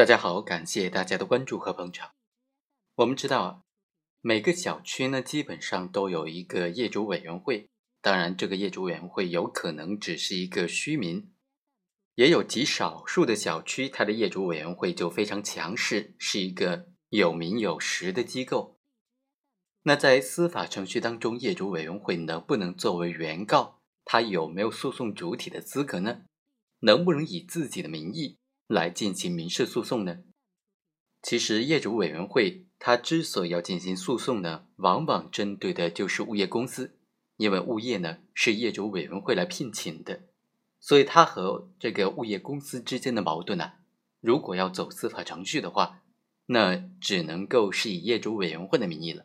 大家好，感谢大家的关注和捧场。我们知道，每个小区呢基本上都有一个业主委员会，当然这个业主委员会有可能只是一个虚名，也有极少数的小区，它的业主委员会就非常强势，是一个有名有实的机构。那在司法程序当中，业主委员会能不能作为原告？他有没有诉讼主体的资格呢？能不能以自己的名义？来进行民事诉讼呢？其实业主委员会它之所以要进行诉讼呢，往往针对的就是物业公司，因为物业呢是业主委员会来聘请的，所以它和这个物业公司之间的矛盾呢，如果要走司法程序的话，那只能够是以业主委员会的名义了，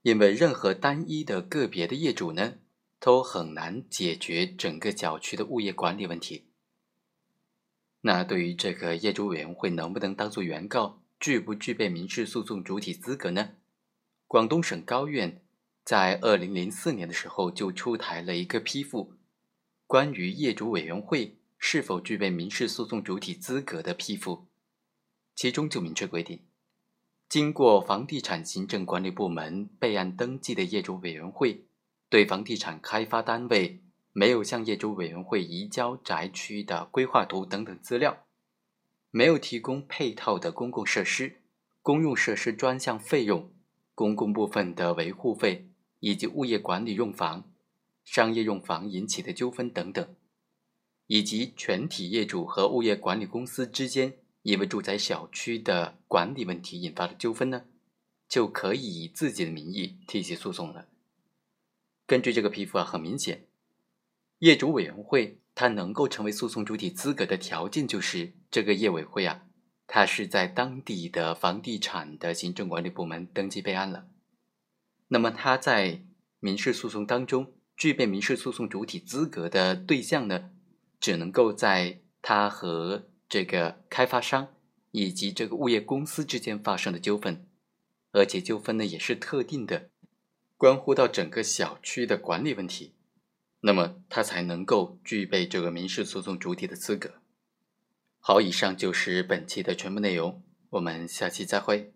因为任何单一的个别的业主呢，都很难解决整个小区的物业管理问题。那对于这个业主委员会能不能当做原告，具不具备民事诉讼主体资格呢？广东省高院在二零零四年的时候就出台了一个批复，关于业主委员会是否具备民事诉讼主体资格的批复，其中就明确规定，经过房地产行政管理部门备案登记的业主委员会，对房地产开发单位。没有向业主委员会移交宅区的规划图等等资料，没有提供配套的公共设施、公用设施专项费用、公共部分的维护费以及物业管理用房、商业用房引起的纠纷等等，以及全体业主和物业管理公司之间因为住宅小区的管理问题引发的纠纷呢，就可以以自己的名义提起诉讼了。根据这个批复啊，很明显。业主委员会，它能够成为诉讼主体资格的条件，就是这个业委会啊，它是在当地的房地产的行政管理部门登记备案了。那么，它在民事诉讼当中具备民事诉讼主体资格的对象呢，只能够在它和这个开发商以及这个物业公司之间发生的纠纷，而且纠纷呢也是特定的，关乎到整个小区的管理问题。那么他才能够具备这个民事诉讼主体的资格。好，以上就是本期的全部内容，我们下期再会。